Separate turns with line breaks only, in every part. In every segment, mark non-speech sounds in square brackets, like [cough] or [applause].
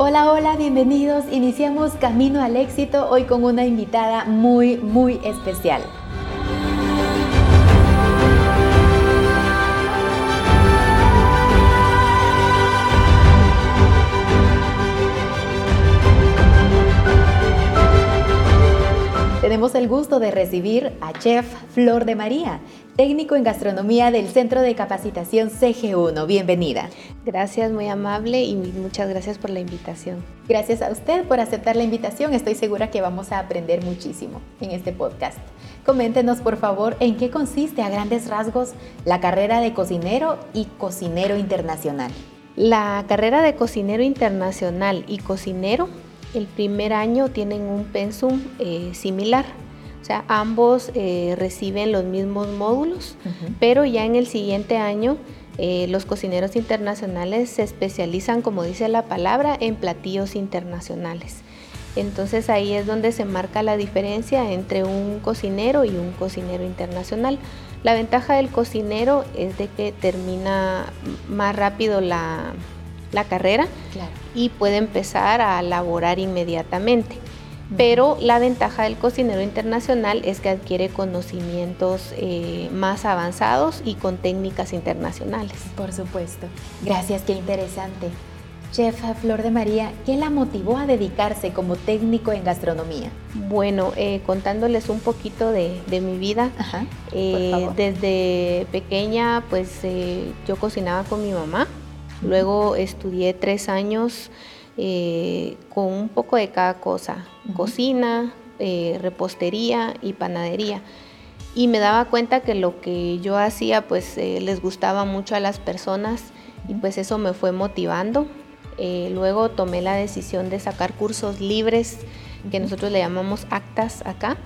Hola, hola, bienvenidos. Iniciamos Camino al Éxito hoy con una invitada muy, muy especial. Tenemos el gusto de recibir a Chef Flor de María, técnico en gastronomía del Centro de Capacitación CG1. Bienvenida.
Gracias, muy amable y muchas gracias por la invitación.
Gracias a usted por aceptar la invitación. Estoy segura que vamos a aprender muchísimo en este podcast. Coméntenos, por favor, en qué consiste a grandes rasgos la carrera de cocinero y cocinero internacional.
La carrera de cocinero internacional y cocinero el primer año tienen un pensum eh, similar. O sea, ambos eh, reciben los mismos módulos, pero ya en el siguiente año eh, los cocineros internacionales se especializan, como dice la palabra, en platillos internacionales. Entonces ahí es donde se marca la diferencia entre un cocinero y un cocinero internacional. La ventaja del cocinero es de que termina más rápido la, la carrera y puede empezar a laborar inmediatamente. Pero la ventaja del cocinero internacional es que adquiere conocimientos eh, más avanzados y con técnicas internacionales.
Por supuesto. Gracias, qué interesante. Chef Flor de María, ¿qué la motivó a dedicarse como técnico en gastronomía?
Bueno, eh, contándoles un poquito de, mi vida. Eh, desde pequeña, pues yo cocinaba con mi mamá. Luego estudié tres años eh, con un poco de cada cosa, cocina, eh, repostería y panadería. Y me daba cuenta que lo que yo hacía pues eh, les gustaba mucho a las personas y pues eso me fue motivando. luego tomé la decisión de sacar cursos libres que nosotros le llamamos actas acá.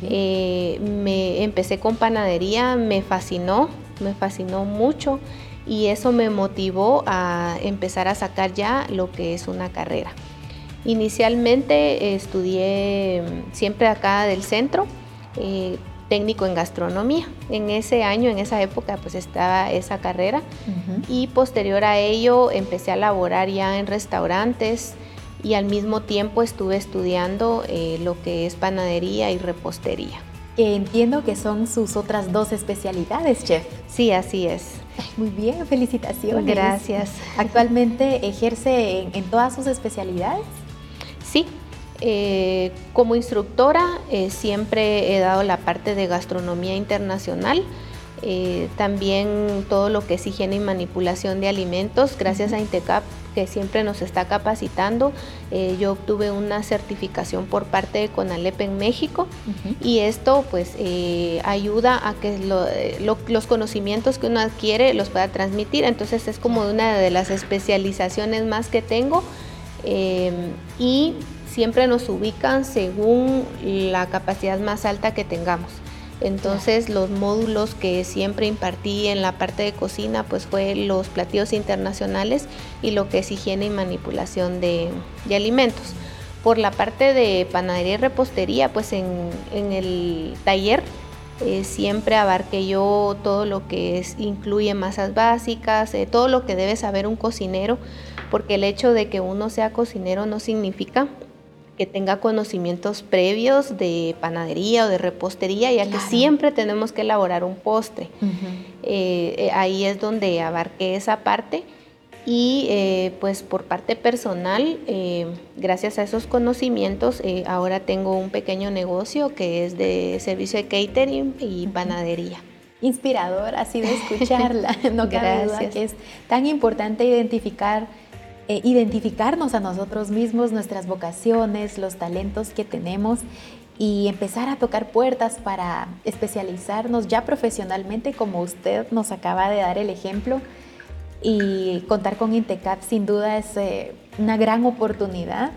me empecé con panadería, me fascinó, me fascinó mucho y eso me motivó a empezar a sacar ya lo que es una carrera. Inicialmente estudié mm, siempre acá del centro, eh, técnico en gastronomía. En ese año, en esa época, pues estaba esa carrera y posterior a ello empecé a laborar ya en restaurantes y al mismo tiempo estuve estudiando eh, lo que es panadería y repostería.
Entiendo que son sus otras dos especialidades, chef.
Sí, así es.
Muy bien, felicitaciones.
Gracias.
¿Actualmente ejerce en, todas sus especialidades?
Sí, eh, como instructora eh, siempre he dado la parte de gastronomía internacional, eh, también todo lo que es higiene y manipulación de alimentos, gracias a Intecap que siempre nos está capacitando. Eh, yo obtuve una certificación por parte de CONALEP en México y esto pues eh, ayuda a que los conocimientos que uno adquiere los pueda transmitir. Entonces es como una de las especializaciones más que tengo y siempre nos ubican según la capacidad más alta que tengamos. Entonces los módulos que siempre impartí en la parte de cocina pues fue los platillos internacionales y lo que es higiene y manipulación de, alimentos. Por la parte de panadería y repostería pues en, el taller eh, siempre abarqué yo todo lo que incluye masas básicas, eh, todo lo que debe saber un cocinero, porque el hecho de que uno sea cocinero no significa que tenga conocimientos previos de panadería o de repostería, ya que siempre tenemos que elaborar un postre. Eh, eh, ahí es donde abarqué esa parte. Y eh, pues por parte personal, gracias a esos conocimientos, ahora tengo un pequeño negocio que es de servicio de catering y panadería.
Inspirador, así de escucharla. [laughs] no cabe duda que es tan importante identificar eh, identificarnos a nosotros mismos, nuestras vocaciones, los talentos que tenemos y empezar a tocar puertas para especializarnos ya profesionalmente como usted nos acaba de dar el ejemplo y contar con Intecap sin duda es eh, una gran oportunidad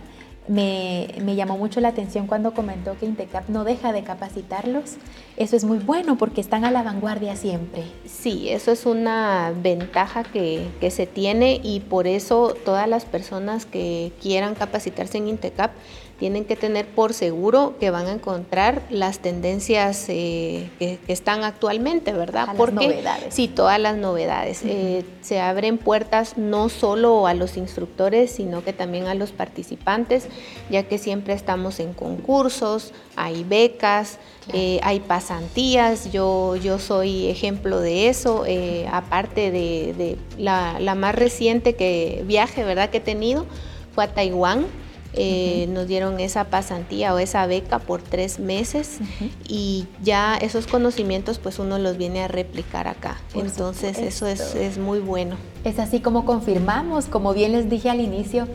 me, llamó mucho la atención cuando comentó que Intecap no deja de capacitarlos. Eso es muy bueno porque están a la vanguardia siempre.
Sí, eso es una ventaja que, que se tiene y por eso todas las personas que quieran capacitarse en Intecap tienen que tener por seguro que van a encontrar las tendencias eh, que, están actualmente, ¿verdad?
Porque novedades.
sí, todas las novedades. Eh, se abren puertas no solo a los instructores, sino que también a los participantes, ya que siempre estamos en concursos, hay becas, eh, hay pasantías. Yo, yo soy ejemplo de eso, aparte de, la, la, más reciente que viaje, ¿verdad? Que he tenido fue a Taiwán eh, nos dieron esa pasantía o esa beca por tres meses y ya esos conocimientos pues uno los viene a replicar acá. Entonces eso es, es muy bueno.
Es así como confirmamos, como bien les dije al inicio,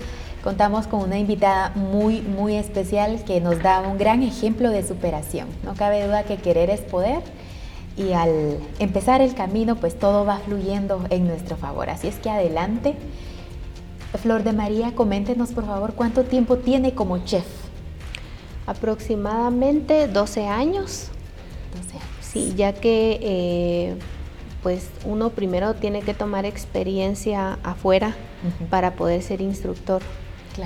contamos con una invitada muy, muy especial que nos da un gran ejemplo de superación. No cabe duda que querer es poder y al empezar el camino pues todo va fluyendo en nuestro favor. Así es que adelante. Flor de María, coméntenos por favor cuánto tiempo tiene como chef.
Aproximadamente 12 años. 12 años. Sí, ya que eh, pues uno primero tiene que tomar experiencia afuera para poder ser instructor.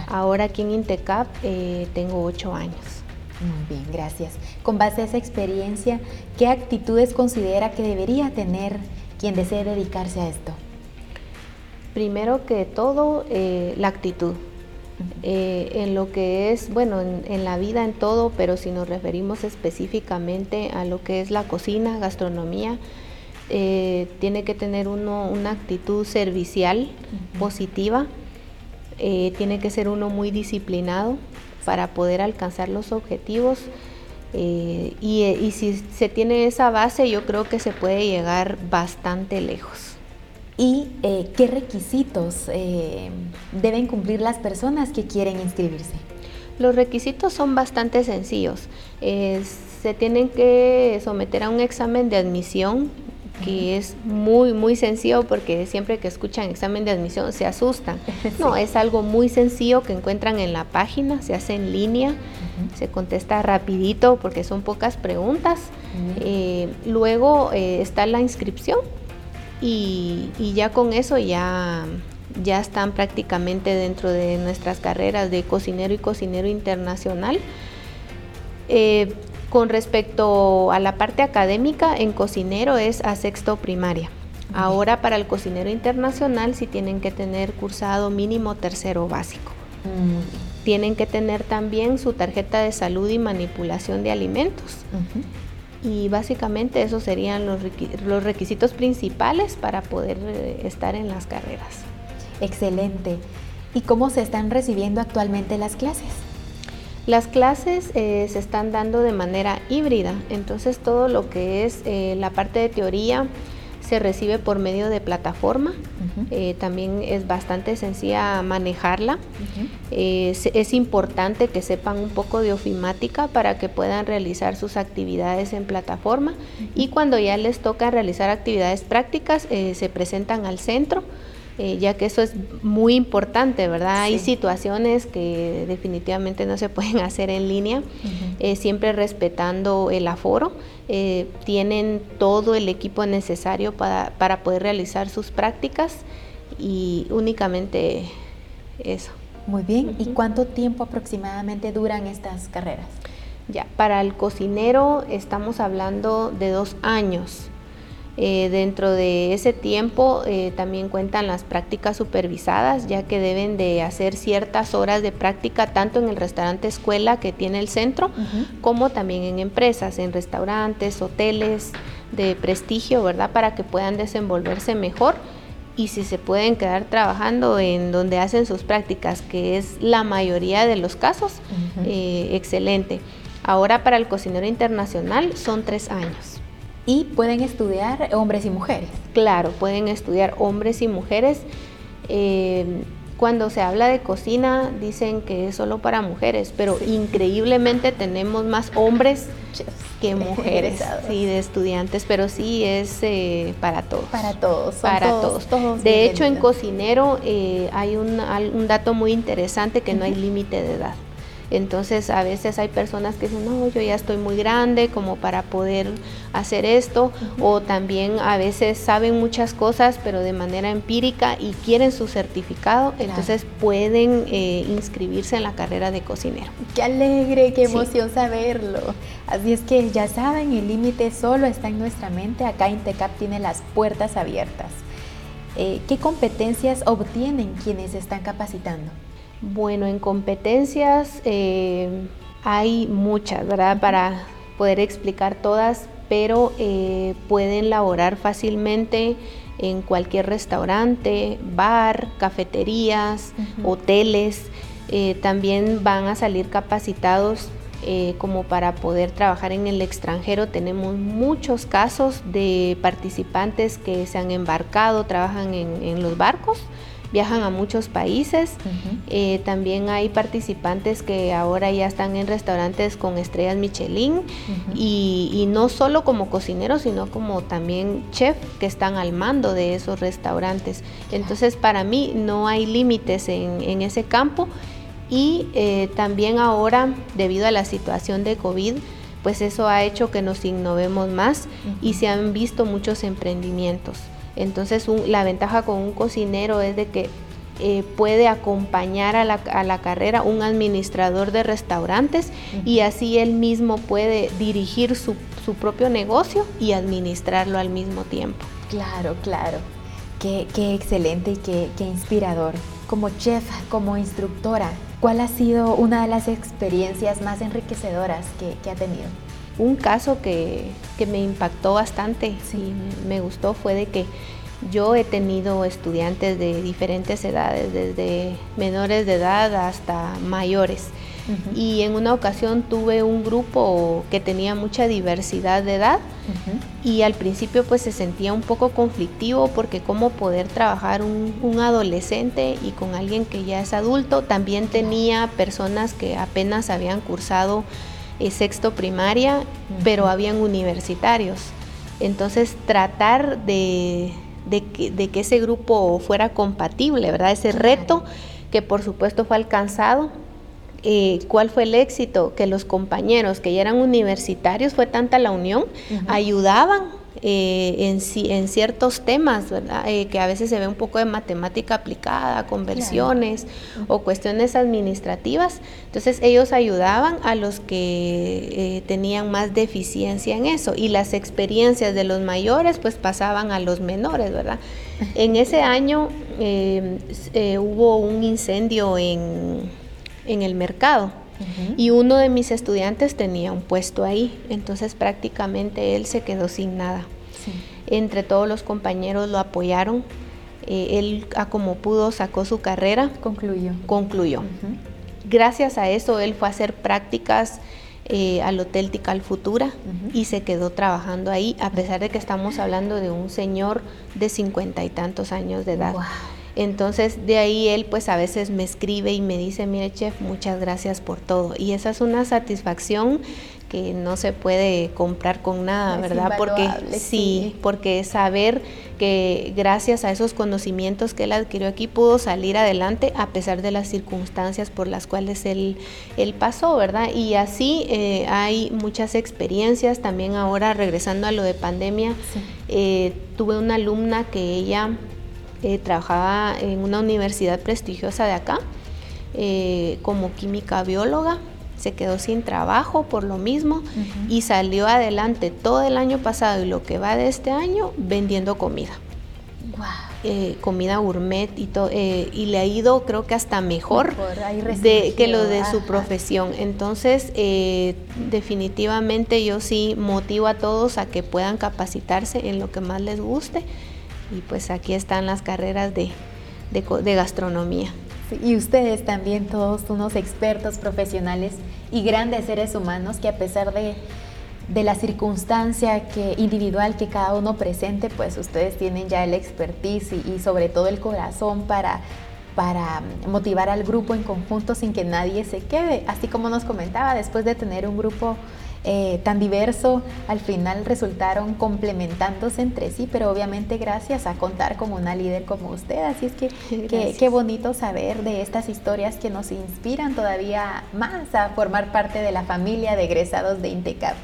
Ahora aquí en Intecap eh, tengo 8 años.
Muy bien, gracias. Con base a esa experiencia, ¿qué actitudes considera que debería tener quien desee dedicarse a esto?
Primero que todo, eh, la actitud. Eh, en lo que es, bueno, en, la vida en todo, pero si nos referimos específicamente a lo que es la cocina, gastronomía, eh, tiene que tener uno una actitud servicial, positiva, tiene que ser uno muy disciplinado para poder alcanzar los objetivos. y, y si se tiene esa base, yo creo que se puede llegar bastante lejos
y eh, qué requisitos eh, deben cumplir las personas que quieren inscribirse.
Los requisitos son bastante sencillos. se tienen que someter a un examen de admisión que es muy, muy sencillo porque siempre que escuchan examen de admisión se asustan. [laughs] No, es algo muy sencillo que encuentran en la página, se hace en línea, se contesta rapidito porque son pocas preguntas. Eh, luego está la inscripción, y, ya con eso ya, ya están prácticamente dentro de nuestras carreras de cocinero y cocinero internacional. Eh, con respecto a la parte académica, en cocinero es a sexto primaria. Ahora para el cocinero internacional sí tienen que tener cursado mínimo tercero básico. Mm. Tienen que tener también su tarjeta de salud y manipulación de alimentos y básicamente esos serían los, requisitos principales para poder eh, estar en las carreras.
Excelente. ¿Y cómo se están recibiendo actualmente las clases?
Las clases eh, se están dando de manera híbrida, entonces todo lo que es eh, la parte de teoría, se recibe por medio de plataforma. Eh, también es bastante sencilla manejarla. es, importante que sepan un poco de ofimática para que puedan realizar sus actividades en plataforma y cuando ya les toca realizar actividades prácticas eh, se presentan al centro. Eh, ya que eso es muy importante, ¿verdad? Hay situaciones que definitivamente no se [laughs] pueden hacer en línea, siempre respetando el aforo. Eh, tienen todo el equipo necesario para, poder realizar sus prácticas y únicamente eso.
Muy bien, ¿y cuánto tiempo aproximadamente duran estas carreras?
Ya, para el cocinero estamos hablando de dos años. Eh, dentro de ese tiempo eh, también cuentan las prácticas supervisadas, ya que deben de hacer ciertas horas de práctica tanto en el restaurante escuela que tiene el centro, como también en empresas, en restaurantes, hoteles de prestigio, ¿verdad? Para que puedan desenvolverse mejor y si se pueden quedar trabajando en donde hacen sus prácticas, que es la mayoría de los casos, eh, excelente. Ahora para el cocinero internacional son tres años
y pueden estudiar hombres y mujeres.
Claro, pueden estudiar hombres y mujeres. Eh, cuando se habla de cocina dicen que es solo para mujeres, pero increíblemente tenemos más hombres que mujeres [laughs] sí, de estudiantes, pero sí es eh, para todos.
Para todos.
Para todos. de hecho, en cocinero eh, hay un, un, dato muy interesante que no hay límite de edad. Entonces a veces hay personas que dicen, no, yo ya estoy muy grande como para poder hacer esto, o también a veces saben muchas cosas, pero de manera empírica y quieren su certificado, entonces pueden eh, inscribirse en la carrera de cocinero.
Qué alegre, qué emoción saberlo. Así es que ya saben, el límite solo está en nuestra mente. Acá Intecap tiene las puertas abiertas. Eh, ¿Qué competencias obtienen quienes están capacitando?
Bueno, en competencias eh, hay muchas, ¿verdad? Para poder explicar todas, pero eh, pueden laborar fácilmente en cualquier restaurante, bar, cafeterías, hoteles. también van a salir capacitados eh, como para poder trabajar en el extranjero. Tenemos muchos casos de participantes que se han embarcado, trabajan en, los barcos, viajan a muchos países. Eh, también hay participantes que ahora ya están en restaurantes con estrellas Michelin y, no solo como cocineros, sino como también chef que están al mando de esos restaurantes. Entonces para mí no hay límites en ese campo y eh, también ahora, debido a la situación de COVID, pues eso ha hecho que nos innovemos más y se han visto muchos emprendimientos. Entonces la ventaja con un cocinero es de que eh, puede acompañar a la, carrera un administrador de restaurantes y así él mismo puede dirigir su, propio negocio y administrarlo al mismo tiempo.
Claro, claro. Qué, excelente y qué, qué inspirador. Como chef, como instructora, ¿Cuál ha sido una de las experiencias más enriquecedoras que, ha tenido?
Un caso que, me impactó bastante y me gustó fue de que yo he tenido estudiantes de diferentes edades, desde menores de edad hasta mayores. Y en una ocasión tuve un grupo que tenía mucha diversidad de edad y al principio pues se sentía un poco conflictivo porque cómo poder trabajar un, adolescente y con alguien que ya es adulto. También tenía personas que apenas habían cursado eh, sexto primaria, pero habían universitarios. Entonces tratar de, que, ese grupo fuera compatible, ¿verdad? Ese reto que por supuesto fue alcanzado eh, cuál fue el éxito, que los compañeros que ya eran universitarios, fue tanta la unión, ayudaban eh, en, en, ciertos temas, eh, que a veces se ve un poco de matemática aplicada, conversiones o cuestiones administrativas. Entonces ellos ayudaban a los que tenían más deficiencia en eso y las experiencias de los mayores pues pasaban a los menores, ¿verdad? [laughs] En ese año hubo un incendio en en el mercado. Y uno de mis estudiantes tenía un puesto ahí, entonces prácticamente él se quedó sin nada. Entre todos los compañeros lo apoyaron, eh, él a como pudo sacó su carrera.
Concluyó.
Concluyó. Gracias a eso él fue a hacer prácticas eh, al Hotel Tical Futura y se quedó trabajando ahí, a pesar de que estamos hablando de un señor de cincuenta y tantos años de edad. Entonces de ahí él pues a veces me escribe y me dice, mire chef, muchas gracias por todo. Y esa es una satisfacción que no se puede comprar con nada, ¿verdad? Porque sí, porque saber que gracias a esos conocimientos que él adquirió aquí pudo salir adelante a pesar de las circunstancias por las cuales él, él pasó, ¿verdad? Y así eh, hay muchas experiencias. También ahora regresando a lo de pandemia, eh, tuve una alumna que ella eh, trabajaba en una universidad prestigiosa de acá eh, como química bióloga, se quedó sin trabajo por lo mismo y salió adelante todo el año pasado y lo que va de este año vendiendo comida. Eh, comida gourmet y, y le ha ido creo que hasta mejor, de, que lo de su profesión. Entonces, definitivamente yo sí motivo a todos a que puedan capacitarse en lo que más les guste y pues aquí están las carreras de, gastronomía.
y ustedes también, todos unos expertos profesionales y grandes seres humanos que a pesar de, la circunstancia que, individual que cada uno presente, pues ustedes tienen ya el expertise y, sobre todo el corazón para, para motivar al grupo en conjunto sin que nadie se quede. Así como nos comentaba, después de tener un grupo eh, tan diverso, al final resultaron complementándose entre sí, pero obviamente gracias a contar con una líder como usted. Así es que [laughs] qué bonito saber de estas historias que nos inspiran todavía más a formar parte de la familia de egresados de Intecap.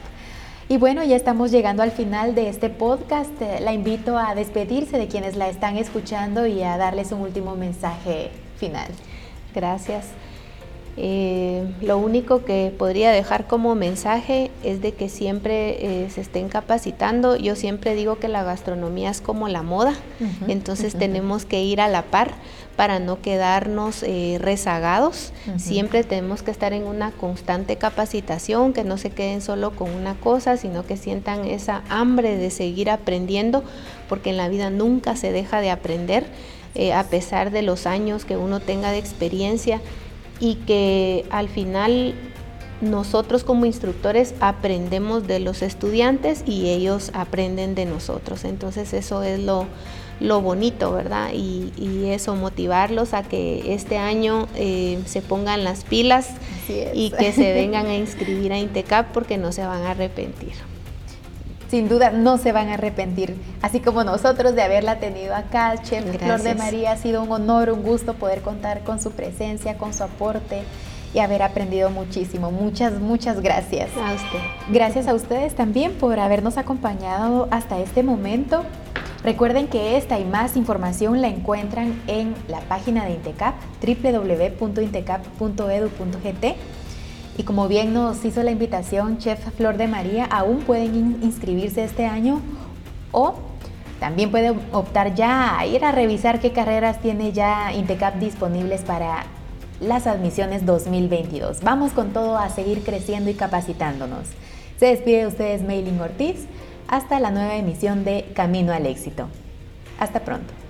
Y bueno, ya estamos llegando al final de este podcast. La invito a despedirse de quienes la están escuchando y a darles un último mensaje final.
Gracias. Eh, lo único que podría dejar como mensaje es de que siempre eh, se estén capacitando. Yo siempre digo que la gastronomía es como la moda, entonces [laughs] tenemos que ir a la par para no quedarnos eh, rezagados. Siempre tenemos que estar en una constante capacitación, que no se queden solo con una cosa, sino que sientan esa hambre de seguir aprendiendo, porque en la vida nunca se deja de aprender. a pesar de los años que uno tenga de experiencia, y que al final nosotros como instructores aprendemos de los estudiantes y ellos aprenden de nosotros. Entonces eso es lo, bonito, ¿verdad? Y, eso, motivarlos a que este año eh, se pongan las pilas y que se vengan a inscribir a Intecap porque no se van a arrepentir
sin duda no se van a arrepentir, así como nosotros de haberla tenido acá. Chef Flor de María, ha sido un honor, un gusto poder contar con su presencia, con su aporte y haber aprendido muchísimo. Muchas, muchas gracias.
A usted.
Gracias a ustedes también por habernos acompañado hasta este momento. Recuerden que esta y más información la encuentran en la página de Intecap, www.intecap.edu.gt y como bien nos hizo la invitación Chef Flor de María, aún pueden inscribirse este año o también pueden optar ya a ir a revisar qué carreras tiene ya Intecap disponibles para las admisiones 2022. Vamos con todo a seguir creciendo y capacitándonos. Se despide de ustedes Mailing Ortiz. Hasta la nueva emisión de Camino al Éxito. Hasta pronto.